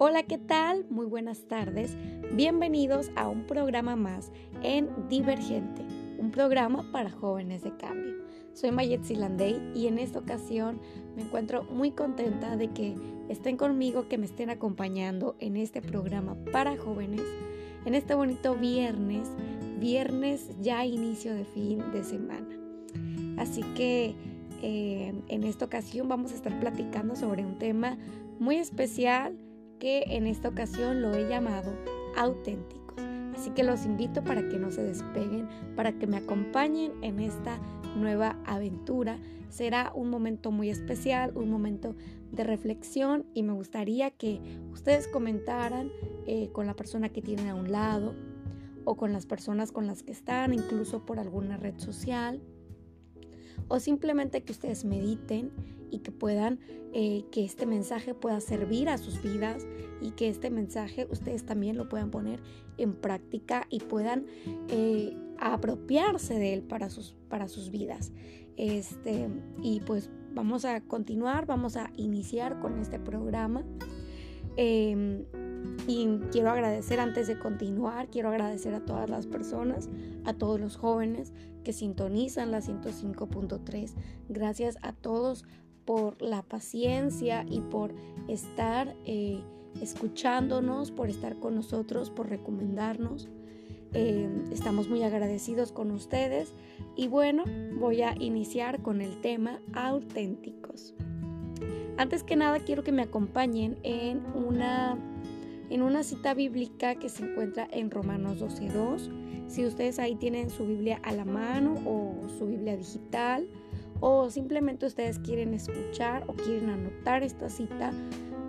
Hola, ¿qué tal? Muy buenas tardes. Bienvenidos a un programa más en Divergente, un programa para jóvenes de cambio. Soy Mayet Silandey y en esta ocasión me encuentro muy contenta de que estén conmigo, que me estén acompañando en este programa para jóvenes, en este bonito viernes, viernes ya inicio de fin de semana. Así que eh, en esta ocasión vamos a estar platicando sobre un tema muy especial que en esta ocasión lo he llamado auténticos. Así que los invito para que no se despeguen, para que me acompañen en esta nueva aventura. Será un momento muy especial, un momento de reflexión y me gustaría que ustedes comentaran eh, con la persona que tienen a un lado o con las personas con las que están, incluso por alguna red social o simplemente que ustedes mediten y que puedan, eh, que este mensaje pueda servir a sus vidas y que este mensaje ustedes también lo puedan poner en práctica y puedan eh, apropiarse de él para sus, para sus vidas. Este, y pues vamos a continuar, vamos a iniciar con este programa. Em, y quiero agradecer antes de continuar, quiero agradecer a todas las personas, a todos los jóvenes que sintonizan la 105.3. Gracias a todos por la paciencia y por estar eh, escuchándonos, por estar con nosotros, por recomendarnos. Eh, estamos muy agradecidos con ustedes y bueno, voy a iniciar con el tema auténticos. Antes que nada quiero que me acompañen en una en una cita bíblica que se encuentra en Romanos 12.2. Si ustedes ahí tienen su Biblia a la mano o su Biblia digital o simplemente ustedes quieren escuchar o quieren anotar esta cita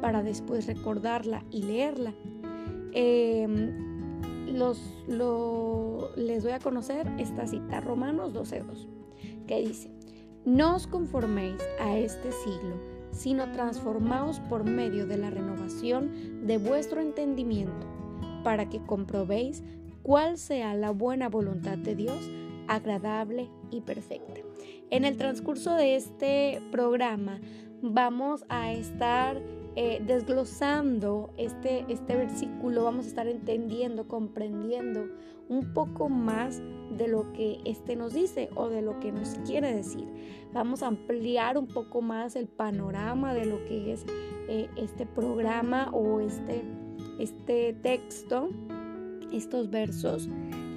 para después recordarla y leerla. Em, les voy a conocer esta cita, Romanos 12.2, que dice, no os conforméis a este siglo, sino transformaos por medio de la renovación de vuestro entendimiento, para que comprobéis cuál sea la buena voluntad de Dios, agradable y perfecta. En el transcurso de este programa vamos a estar eh, desglosando este, este versículo, vamos a estar entendiendo, comprendiendo un poco más de lo que este nos dice o de lo que nos quiere decir. Vamos a ampliar un poco más el panorama de lo que es eh, este programa o este, este texto, estos versos.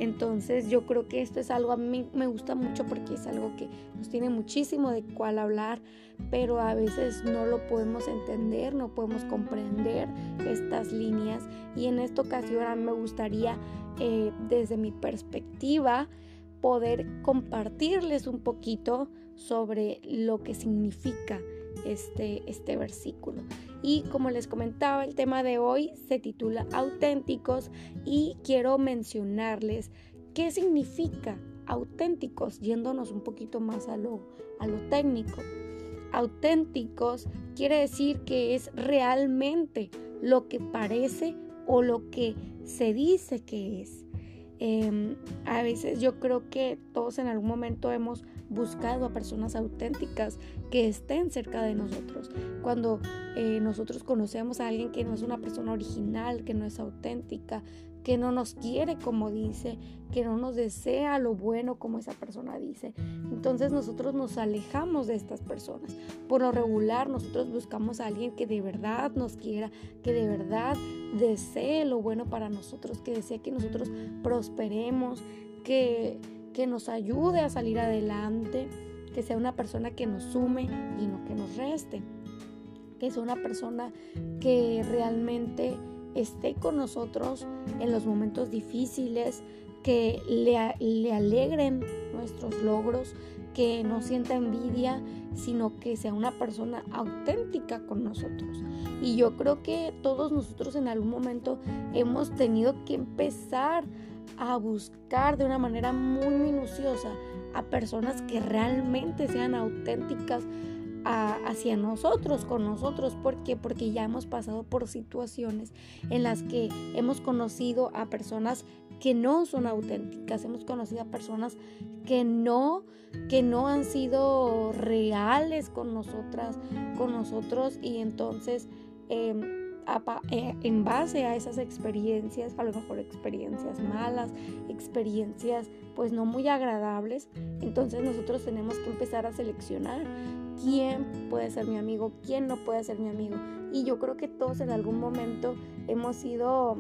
Entonces yo creo que esto es algo, a mí me gusta mucho porque es algo que nos tiene muchísimo de cuál hablar, pero a veces no lo podemos entender, no podemos comprender estas líneas. Y en esta ocasión a mí me gustaría, eh, desde mi perspectiva, poder compartirles un poquito sobre lo que significa este, este versículo. Y como les comentaba, el tema de hoy se titula auténticos y quiero mencionarles qué significa auténticos, yéndonos un poquito más a lo, a lo técnico. Auténticos quiere decir que es realmente lo que parece o lo que se dice que es. Em, a veces yo creo que todos en algún momento hemos buscado a personas auténticas que estén cerca de nosotros. Cuando eh, nosotros conocemos a alguien que no es una persona original, que no es auténtica, que no nos quiere como dice, que no nos desea lo bueno como esa persona dice. Entonces nosotros nos alejamos de estas personas. Por lo regular nosotros buscamos a alguien que de verdad nos quiera, que de verdad desee lo bueno para nosotros, que desee que nosotros prosperemos, que que nos ayude a salir adelante, que sea una persona que nos sume y no que nos reste, que sea una persona que realmente esté con nosotros en los momentos difíciles, que le, le alegren nuestros logros, que no sienta envidia, sino que sea una persona auténtica con nosotros. Y yo creo que todos nosotros en algún momento hemos tenido que empezar a buscar de una manera muy minuciosa a personas que realmente sean auténticas hacia nosotros, con nosotros. ¿Por qué? Porque ya hemos pasado por situaciones en las que hemos conocido a personas que no son auténticas, hemos conocido a personas que no, que no han sido reales con nosotras, con nosotros y entonces em, en base a esas experiencias, a lo mejor experiencias malas, experiencias pues no muy agradables, entonces nosotros tenemos que empezar a seleccionar quién puede ser mi amigo, quién no puede ser mi amigo. Y yo creo que todos en algún momento hemos sido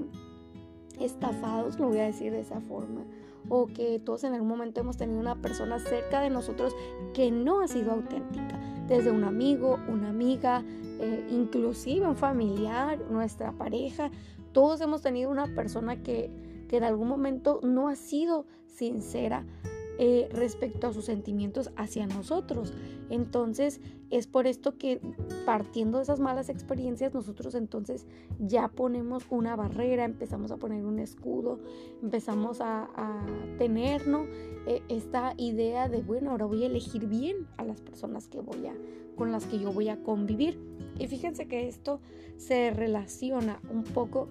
estafados, lo voy a decir de esa forma, o que todos en algún momento hemos tenido una persona cerca de nosotros que no ha sido auténtica, desde un amigo, una amiga, eh, inclusive un familiar, nuestra pareja, todos hemos tenido una persona que, que en algún momento no ha sido sincera eh, respecto a sus sentimientos hacia nosotros. Entonces es por esto que partiendo de esas malas experiencias nosotros entonces ya ponemos una barrera, empezamos a poner un escudo, empezamos a, tener eh, esta idea de, bueno, ahora voy a elegir bien a las personas que voy a, con las que yo voy a convivir. Y fíjense que esto se relaciona un poco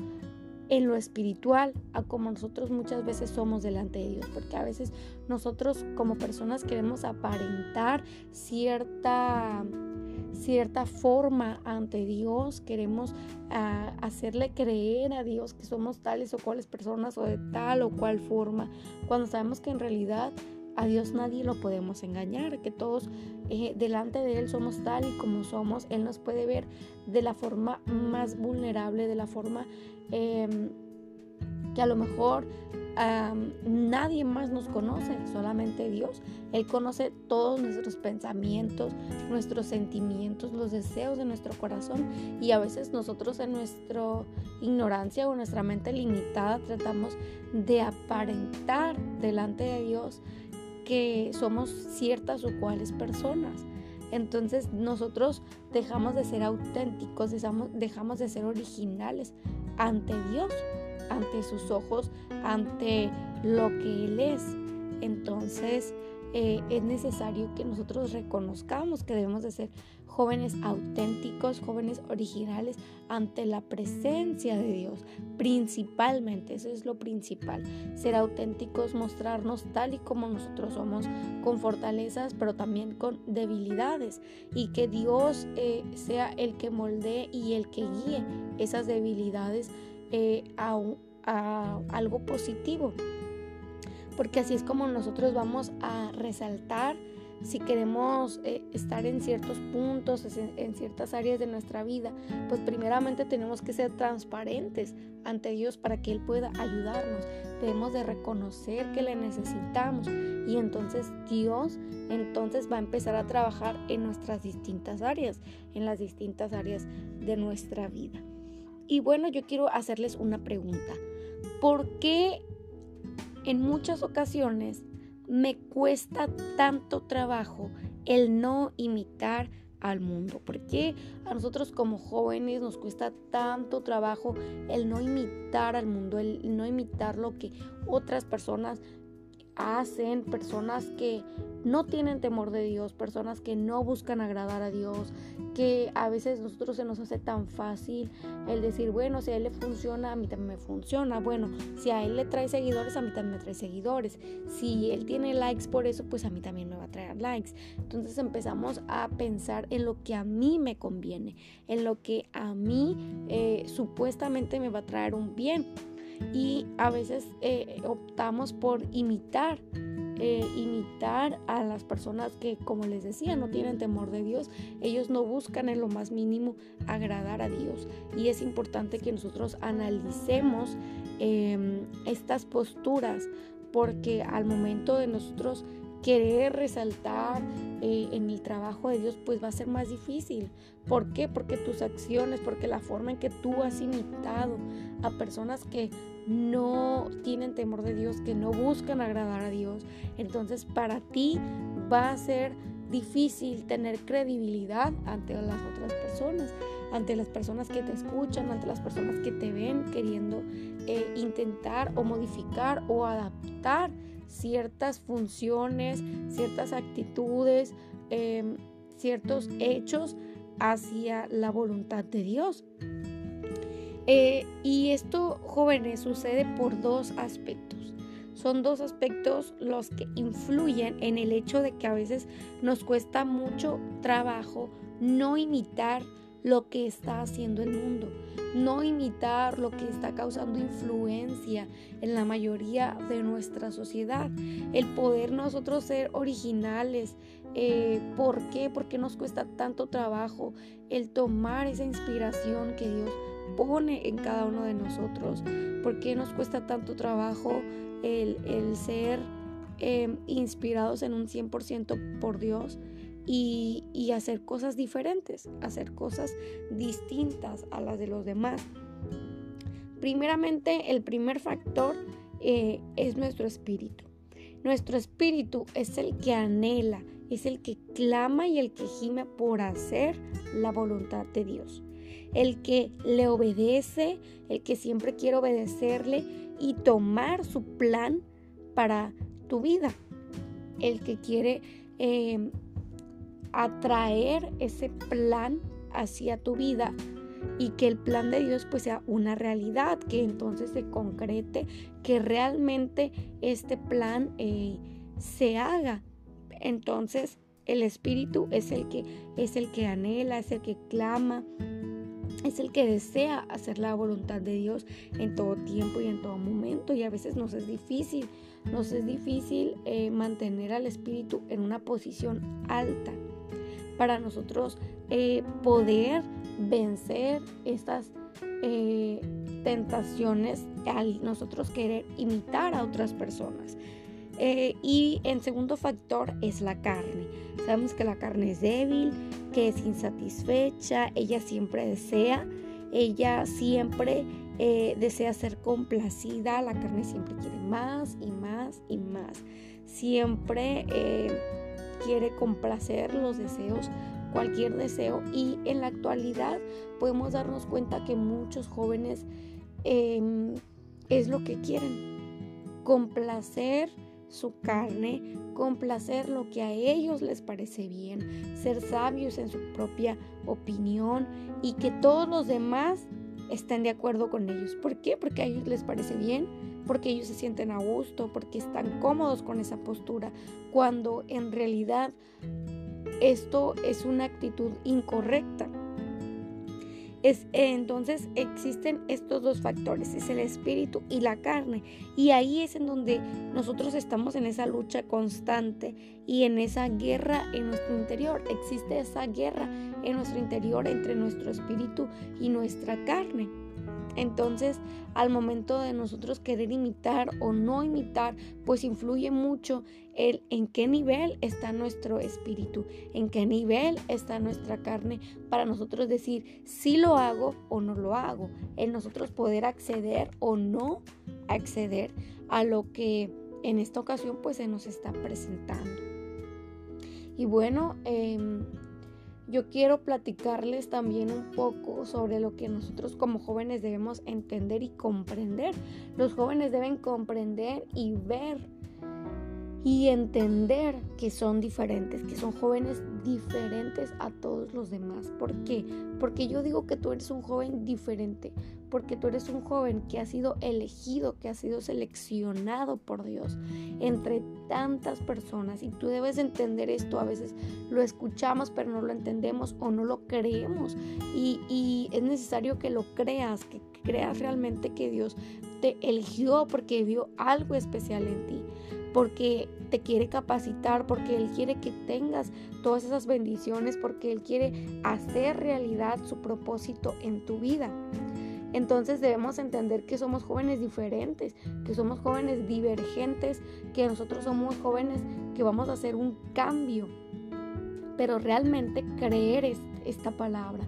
en lo espiritual a como nosotros muchas veces somos delante de Dios, porque a veces nosotros como personas queremos aparentar cierta cierta forma ante Dios, queremos ah, hacerle creer a Dios que somos tales o cuales personas o de tal o cual forma, cuando sabemos que en realidad a Dios nadie lo podemos engañar, que todos eh, delante de Él somos tal y como somos. Él nos puede ver de la forma más vulnerable, de la forma em, que a lo mejor nadie más nos conoce, solamente Dios. Él conoce todos nuestros pensamientos, nuestros sentimientos, los deseos de nuestro corazón y a veces nosotros en nuestra ignorancia o nuestra mente limitada tratamos de aparentar delante de Dios que somos ciertas o cuales personas. Entonces nosotros dejamos de ser auténticos, dejamos, de ser originales ante Dios, ante sus ojos, ante lo que Él es. Entonces eh, es necesario que nosotros reconozcamos que debemos de ser jóvenes auténticos, jóvenes originales ante la presencia de Dios. Principalmente, eso es lo principal, ser auténticos, mostrarnos tal y como nosotros somos, con fortalezas, pero también con debilidades, y que Dios eh, sea el que moldee y el que guíe esas debilidades eh, a, a algo positivo. Porque así es como nosotros vamos a resaltar si queremos eh, estar en ciertos puntos, en, ciertas áreas de nuestra vida, pues primeramente tenemos que ser transparentes ante Dios para que Él pueda ayudarnos. Debemos de reconocer que le necesitamos y entonces Dios entonces va a empezar a trabajar en nuestras distintas áreas, en las distintas áreas de nuestra vida. Y bueno, yo quiero hacerles una pregunta. ¿Por qué en muchas ocasiones me cuesta tanto trabajo el no imitar al mundo. Porque a nosotros como jóvenes nos cuesta tanto trabajo el no imitar al mundo, el no imitar lo que otras personas hacen, personas que no tienen temor de Dios, personas que no buscan agradar a Dios, que a veces nosotros se nos hace tan fácil el decir, bueno, si a él le funciona, a mí también me funciona, bueno, si a él le trae seguidores, a mí también me trae seguidores, si él tiene likes por eso, pues a mí también me va a traer likes. Entonces empezamos a pensar en lo que a mí me conviene, en lo que a mí eh, supuestamente me va a traer un bien y a veces eh, optamos por imitar, eh, imitar a las personas que, como les decía, no tienen temor de Dios. Ellos no buscan en lo más mínimo agradar a Dios. Y es importante que nosotros analicemos em, estas posturas porque al momento de nosotros querer resaltar eh, en el trabajo de Dios, pues va a ser más difícil. ¿Por qué? Porque tus acciones, porque la forma en que tú has imitado a personas que no tienen temor de Dios, que no buscan agradar a Dios, entonces para ti va a ser difícil tener credibilidad ante las otras personas, ante las personas que te escuchan, ante las personas que te ven queriendo eh, intentar o modificar o adaptar ciertas funciones, ciertas actitudes, em, ciertos hechos hacia la voluntad de Dios. Eh, y esto, jóvenes, sucede por dos aspectos. Son dos aspectos los que influyen en el hecho de que a veces nos cuesta mucho trabajo no imitar lo que está haciendo el mundo. no imitar lo que está causando influencia en la mayoría de nuestra sociedad, el poder nosotros ser originales. Eh, ¿Por qué? Porque nos cuesta tanto trabajo el tomar esa inspiración que Dios pone en cada uno de nosotros. ¿Por qué nos cuesta tanto trabajo el, ser eh, inspirados en un 100% por Dios? y, hacer cosas diferentes, hacer cosas distintas a las de los demás. Primeramente, el primer factor eh, es nuestro espíritu. Nuestro espíritu es el que anhela, es el que clama y el que gime por hacer la voluntad de Dios. El que le obedece, el que siempre quiere obedecerle y tomar su plan para tu vida. El que quiere eh, atraer ese plan hacia tu vida y que el plan de Dios pues sea una realidad, que entonces se concrete, que realmente este plan eh, se haga. Entonces el Espíritu es el que es el que anhela, es el que clama, es el que desea hacer la voluntad de Dios en todo tiempo y en todo momento y a veces nos es difícil, nos es difícil eh, mantener al Espíritu en una posición alta para nosotros eh, poder vencer estas eh, tentaciones al nosotros querer imitar a otras personas. Eh, y en segundo factor es la carne. Sabemos que la carne es débil, que es insatisfecha, ella siempre desea, ella siempre desea ser complacida, la carne siempre quiere más y más y más. Siempre quiere complacer los deseos, cualquier deseo. Y en la actualidad podemos darnos cuenta que muchos jóvenes em, es lo que quieren, complacer su carne, complacer lo que a ellos les parece bien, ser sabios en su propia opinión y que todos los demás estén de acuerdo con ellos. ¿Por qué? Porque a ellos les parece bien, porque ellos se sienten a gusto, porque están cómodos con esa postura, cuando en realidad esto es una actitud incorrecta. Es, entonces existen estos dos factores, es el espíritu y la carne. Y ahí es en donde nosotros estamos en esa lucha constante y en esa guerra en nuestro interior. Existe esa guerra en nuestro interior entre nuestro espíritu y nuestra carne. Entonces, al momento de nosotros querer imitar o no imitar, pues influye mucho el en qué nivel está nuestro espíritu, en qué nivel está nuestra carne para nosotros decir si lo hago o no lo hago, en nosotros poder acceder o no acceder a lo que en esta ocasión pues se nos está presentando. Y bueno, eh, yo quiero platicarles también un poco sobre lo que nosotros como jóvenes debemos entender y comprender. Los jóvenes deben comprender y ver y entender que son diferentes, que son jóvenes diferentes a todos los demás. ¿Por qué? Porque yo digo que tú eres un joven diferente, porque tú eres un joven que ha sido elegido, que ha sido seleccionado por Dios entre tantas personas y tú debes entender esto. A veces lo escuchamos pero no lo entendemos o no lo creemos y, y es necesario que lo creas, que creas realmente que Dios te eligió porque vio algo especial en ti porque te quiere capacitar, porque Él quiere que tengas todas esas bendiciones, porque Él quiere hacer realidad su propósito en tu vida. Entonces debemos entender que somos jóvenes diferentes, que somos jóvenes divergentes, que nosotros somos jóvenes que vamos a hacer un cambio. Pero realmente creer esta palabra,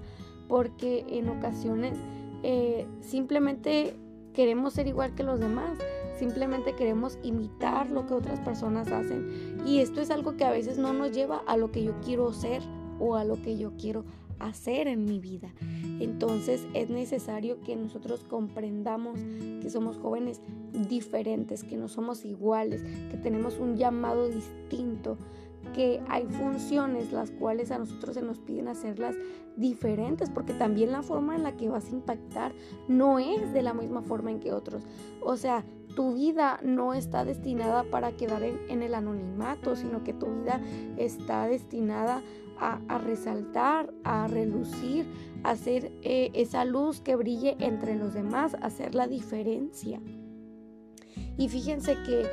porque en ocasiones eh, simplemente queremos ser igual que los demás simplemente queremos imitar lo que otras personas hacen y esto es algo que a veces no nos lleva a lo que yo quiero ser o a lo que yo quiero hacer en mi vida. Entonces es necesario que nosotros comprendamos que somos jóvenes diferentes, que no somos iguales, que tenemos un llamado distinto, que hay funciones las cuales a nosotros se nos piden hacerlas diferentes, porque también la forma en la que vas a impactar no es de la misma forma en que otros. O sea, tu vida no está destinada para quedar en, el anonimato, sino que tu vida está destinada a, resaltar, a relucir, a hacer eh, esa luz que brille entre los demás, hacer la diferencia. Y fíjense que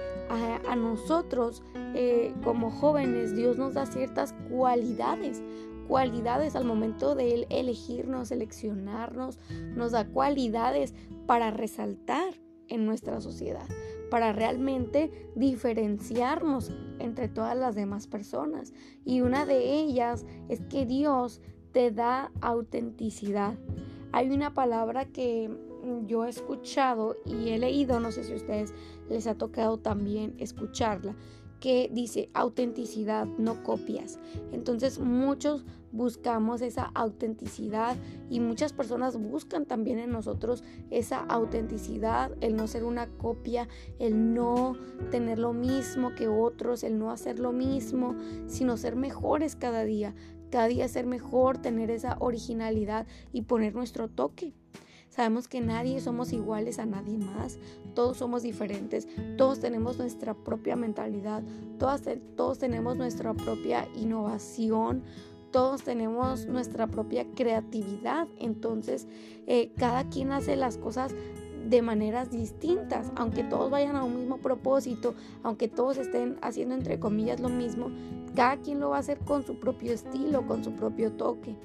a, nosotros eh, como jóvenes Dios nos da ciertas cualidades, cualidades al momento de elegirnos, seleccionarnos, nos da cualidades para resaltar en nuestra sociedad, para realmente diferenciarnos entre todas las demás personas. Y una de ellas es que Dios te da autenticidad. Hay una palabra que yo he escuchado y he leído, no sé si a ustedes les ha tocado también escucharla, que dice autenticidad, no copias. Entonces muchos buscamos esa autenticidad y muchas personas buscan también en nosotros esa autenticidad, el no ser una copia, el no tener lo mismo que otros, el no hacer lo mismo, sino ser mejores cada día, cada día ser mejor, tener esa originalidad y poner nuestro toque. Sabemos que nadie somos iguales a nadie más, todos somos diferentes, todos tenemos nuestra propia mentalidad, todos, todos tenemos nuestra propia innovación, todos tenemos nuestra propia creatividad, entonces eh, cada quien hace las cosas de maneras distintas, aunque todos vayan a un mismo propósito, aunque todos estén haciendo entre comillas lo mismo, cada quien lo va a hacer con su propio estilo, con su propio toque.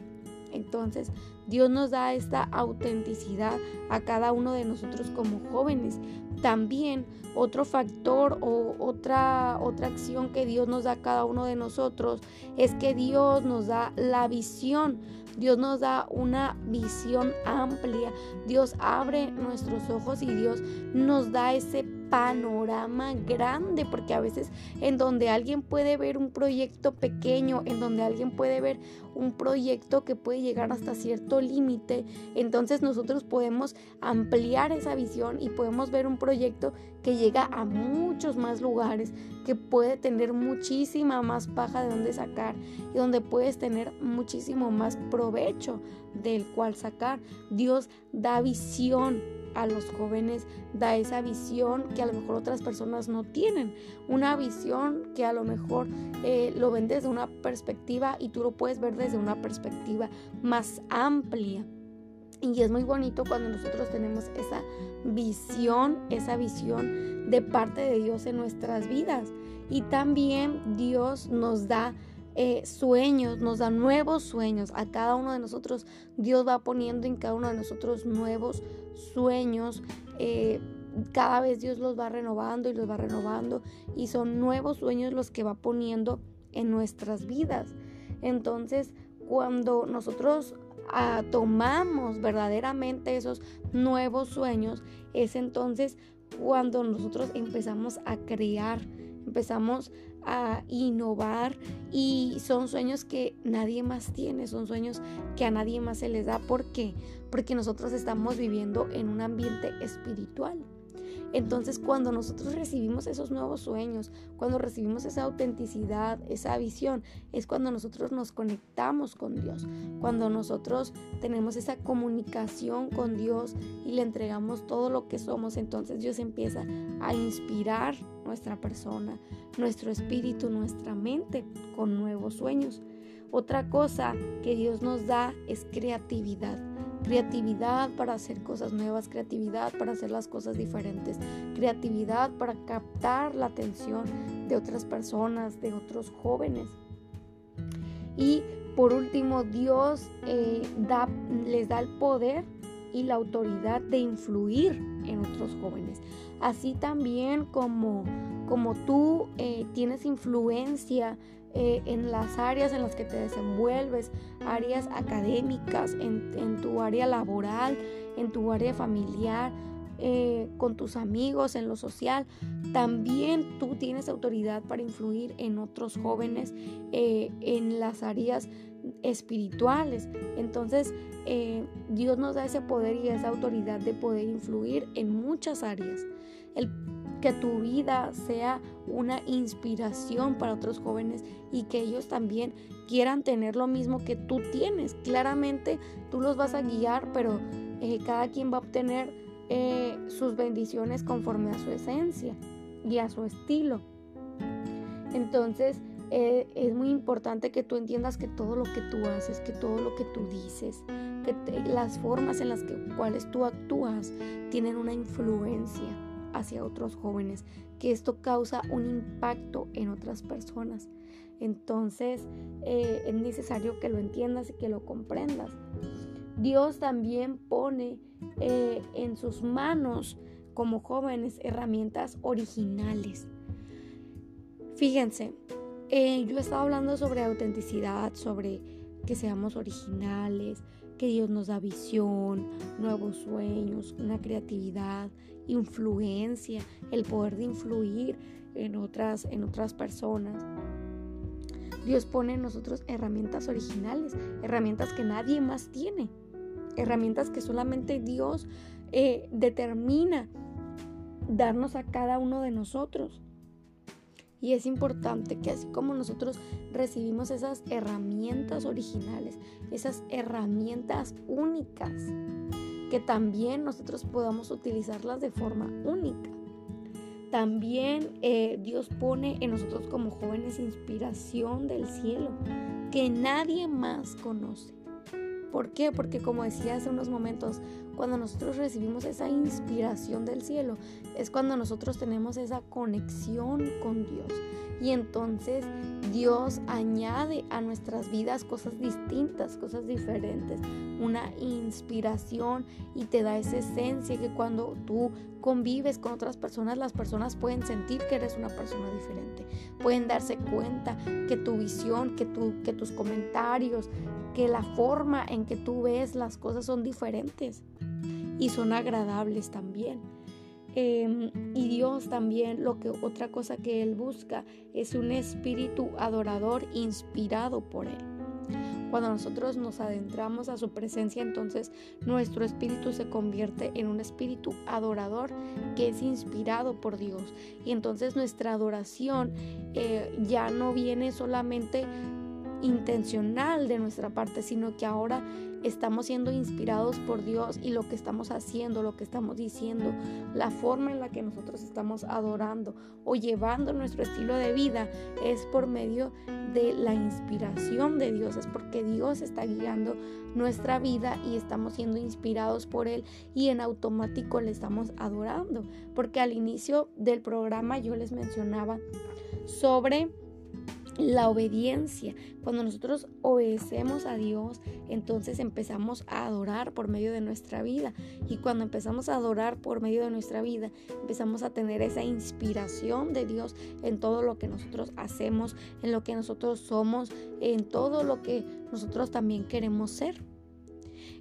Entonces, Dios nos da esta autenticidad a cada uno de nosotros como jóvenes. También otro factor o otra, otra acción que Dios nos da a cada uno de nosotros es que Dios nos da la visión. Dios nos da una visión amplia. Dios abre nuestros ojos y Dios nos da ese panorama grande, porque a veces en donde alguien puede ver un proyecto pequeño, en donde alguien puede ver un proyecto que puede llegar hasta cierto límite, entonces nosotros podemos ampliar esa visión y podemos ver un proyecto que llega a muchos más lugares, que puede tener muchísima más paja de donde sacar y donde puedes tener muchísimo más provecho del cual sacar. Dios da visión a los jóvenes da esa visión que a lo mejor otras personas no tienen. Una visión que a lo mejor eh, lo ven desde una perspectiva y tú lo puedes ver desde una perspectiva más amplia. Y es muy bonito cuando nosotros tenemos esa visión, esa visión de parte de Dios en nuestras vidas. Y también Dios nos da eh, sueños, nos da nuevos sueños. A cada uno de nosotros Dios va poniendo en cada uno de nosotros nuevos sueños. Eh, cada vez Dios los va renovando y los va renovando y son nuevos sueños los que va poniendo en nuestras vidas. Entonces, cuando nosotros ah, tomamos verdaderamente esos nuevos sueños, es entonces cuando nosotros empezamos a crear, empezamos a innovar y son sueños que nadie más tiene, son sueños que a nadie más se les da. ¿Por qué? Porque nosotros estamos viviendo en un ambiente espiritual. Entonces cuando nosotros recibimos esos nuevos sueños, cuando recibimos esa autenticidad, esa visión, es cuando nosotros nos conectamos con Dios, cuando nosotros tenemos esa comunicación con Dios y le entregamos todo lo que somos, entonces Dios empieza a inspirar nuestra persona, nuestro espíritu, nuestra mente con nuevos sueños. Otra cosa que Dios nos da es creatividad creatividad para hacer cosas nuevas, creatividad para hacer las cosas diferentes, creatividad para captar la atención de otras personas, de otros jóvenes. Y por último, Dios eh, les da el poder y la autoridad de influir en otros jóvenes. Así también como, como tú eh, tienes influencia eh, en las áreas en las que te desenvuelves, áreas académicas, en, tu área laboral, en tu área familiar, eh, con tus amigos, en lo social, también tú tienes autoridad para influir en otros jóvenes eh, en las áreas espirituales. Entonces, Dios nos da ese poder y esa autoridad de poder influir en muchas áreas. El que tu vida sea una inspiración para otros jóvenes y que ellos también quieran tener lo mismo que tú tienes. Claramente tú los vas a guiar, pero eh, cada quien va a obtener eh, sus bendiciones conforme a su esencia y a su estilo. Entonces, eh, es muy importante que tú entiendas que todo lo que tú haces, que todo lo que tú dices, que las formas en las que, cuales tú actúas tienen una influencia hacia otros jóvenes, que esto causa un impacto en otras personas. Entonces eh, es necesario que lo entiendas y que lo comprendas. Dios también pone eh, en sus manos como jóvenes herramientas originales. Fíjense, eh, yo estaba hablando sobre autenticidad, sobre que seamos originales, que Dios nos da visión, nuevos sueños, una creatividad, influencia, el poder de influir en otras, en otras personas. Dios pone en nosotros herramientas originales, herramientas que nadie más tiene, herramientas que solamente Dios eh, determina darnos a cada uno de nosotros. Y es importante que así como nosotros recibimos esas herramientas originales, esas herramientas únicas, que también nosotros podamos utilizarlas de forma única. También eh, Dios pone en nosotros como jóvenes inspiración del cielo que nadie más conoce. ¿Por qué? Porque como decía hace unos momentos, cuando nosotros recibimos esa inspiración del cielo, es cuando nosotros tenemos esa conexión con Dios. Y entonces Dios añade a nuestras vidas cosas distintas, cosas diferentes, una inspiración y te da esa esencia que cuando tú convives con otras personas, las personas pueden sentir que eres una persona diferente, pueden darse cuenta que tu visión, que, tu, que tus comentarios, que la forma en que tú ves las cosas son diferentes y son agradables también. Em, y Dios también, lo que otra cosa que Él busca es un espíritu adorador inspirado por Él. Cuando nosotros nos adentramos a su presencia, entonces nuestro espíritu se convierte en un espíritu adorador que es inspirado por Dios. Y entonces nuestra adoración eh, ya no viene solamente intencional de nuestra parte, sino que ahora estamos siendo inspirados por Dios y lo que estamos haciendo, lo que estamos diciendo, la forma en la que nosotros estamos adorando o llevando nuestro estilo de vida es por medio de la inspiración de Dios, es porque Dios está guiando nuestra vida y estamos siendo inspirados por Él y en automático le estamos adorando, porque al inicio del programa yo les mencionaba sobre la obediencia. Cuando nosotros obedecemos a Dios, entonces empezamos a adorar por medio de nuestra vida. Y cuando empezamos a adorar por medio de nuestra vida, empezamos a tener esa inspiración de Dios en todo lo que nosotros hacemos, en lo que nosotros somos, en todo lo que nosotros también queremos ser.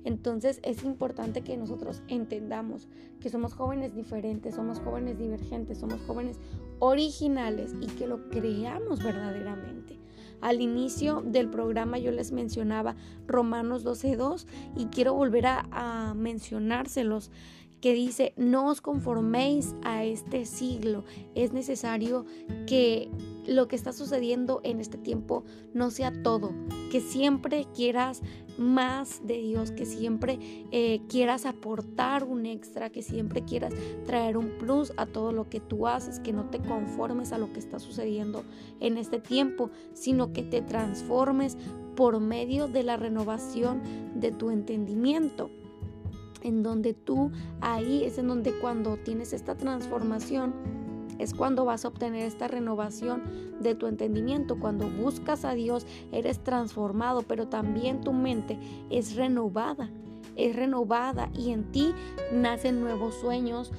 Entonces es importante que nosotros entendamos que somos jóvenes diferentes, somos jóvenes divergentes, somos jóvenes originales y que lo creamos verdaderamente. Al inicio del programa yo les mencionaba Romanos 12.2 y quiero volver a, a mencionárselos que dice, no os conforméis a este siglo. Es necesario que lo que está sucediendo en este tiempo no sea todo, que siempre quieras más de Dios, que siempre eh, quieras aportar un extra, que siempre quieras traer un plus a todo lo que tú haces, que no te conformes a lo que está sucediendo en este tiempo, sino que te transformes por medio de la renovación de tu entendimiento. En donde tú ahí es en donde cuando tienes esta transformación es cuando vas a obtener esta renovación de tu entendimiento. Cuando buscas a Dios, eres transformado, pero también tu mente es renovada. Es renovada y en ti nacen nuevos sueños,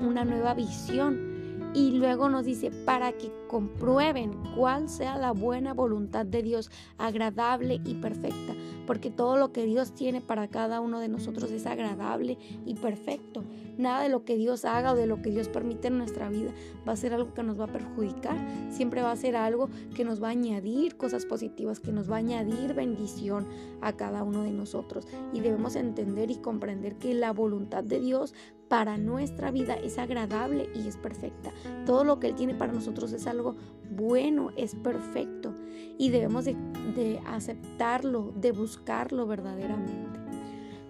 una nueva visión. Y luego nos dice, para que comprueben cuál sea la buena voluntad de Dios, agradable y perfecta. Porque todo lo que Dios tiene para cada uno de nosotros es agradable y perfecto. Nada de lo que Dios haga o de lo que Dios permite en nuestra vida va a ser algo que nos va a perjudicar. Siempre va a ser algo que nos va a añadir cosas positivas, que nos va a añadir bendición a cada uno de nosotros. Y debemos entender y comprender que la voluntad de Dios para nuestra vida es agradable y es perfecta. Todo lo que Él tiene para nosotros es algo bueno, es perfecto. Y debemos de, aceptarlo, de buscarlo verdaderamente.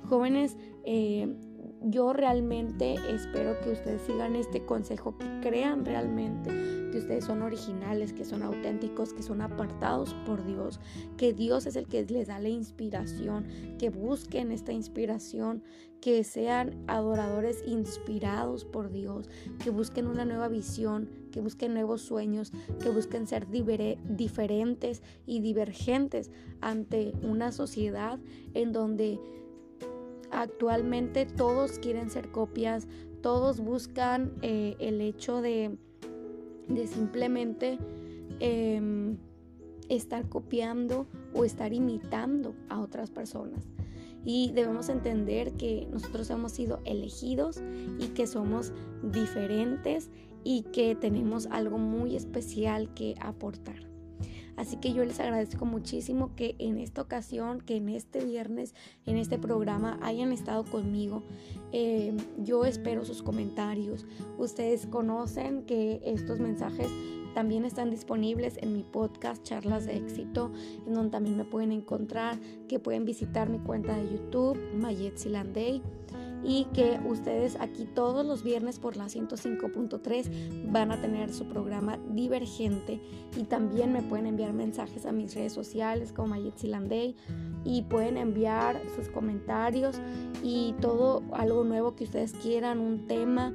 Jóvenes, eh, yo realmente espero que ustedes sigan este consejo, que crean realmente que ustedes son originales, que son auténticos, que son apartados por Dios, que Dios es el que les da la inspiración, que busquen esta inspiración, que sean adoradores inspirados por Dios, que busquen una nueva visión, que busquen nuevos sueños, que busquen ser diferentes y divergentes ante una sociedad en donde actualmente todos quieren ser copias, todos buscan eh, el hecho de, de simplemente em, estar copiando o estar imitando a otras personas. Y debemos entender que nosotros hemos sido elegidos y que somos diferentes y que tenemos algo muy especial que aportar. Así que yo les agradezco muchísimo que en esta ocasión, que en este viernes, en este programa hayan estado conmigo. Eh, yo espero sus comentarios. Ustedes conocen que estos mensajes también están disponibles en mi podcast Charlas de Éxito, en donde también me pueden encontrar, que pueden visitar mi cuenta de YouTube, Mayet Silandey y que ustedes aquí todos los viernes por la 105.3 van a tener su programa Divergente y también me pueden enviar mensajes a mis redes sociales como Mayetsi Landey y pueden enviar sus comentarios y todo algo nuevo que ustedes quieran, un tema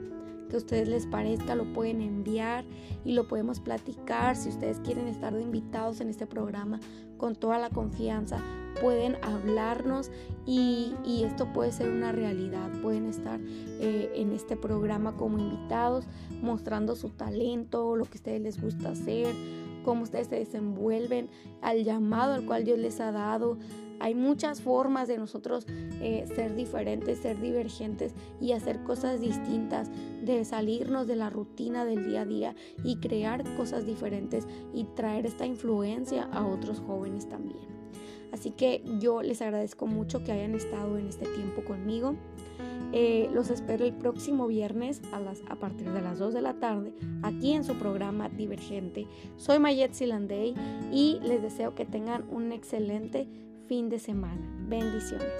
que a ustedes les parezca, lo pueden enviar y lo podemos platicar. Si ustedes quieren estar de invitados en este programa, con toda la confianza, pueden hablarnos y, esto puede ser una realidad. Pueden estar eh, en este programa como invitados, mostrando su talento, lo que a ustedes les gusta hacer, cómo ustedes se desenvuelven al llamado al cual Dios les ha dado. Hay muchas formas de nosotros eh, ser diferentes, ser divergentes y hacer cosas distintas, de salirnos de la rutina del día a día y crear cosas diferentes y traer esta influencia a otros jóvenes también. Así que yo les agradezco mucho que hayan estado en este tiempo conmigo. Eh, los espero el próximo viernes a, las, a partir de las 2 de la tarde aquí en su programa Divergente. Soy Mayet Silandey y les deseo que tengan un excelente fin de semana. Bendiciones.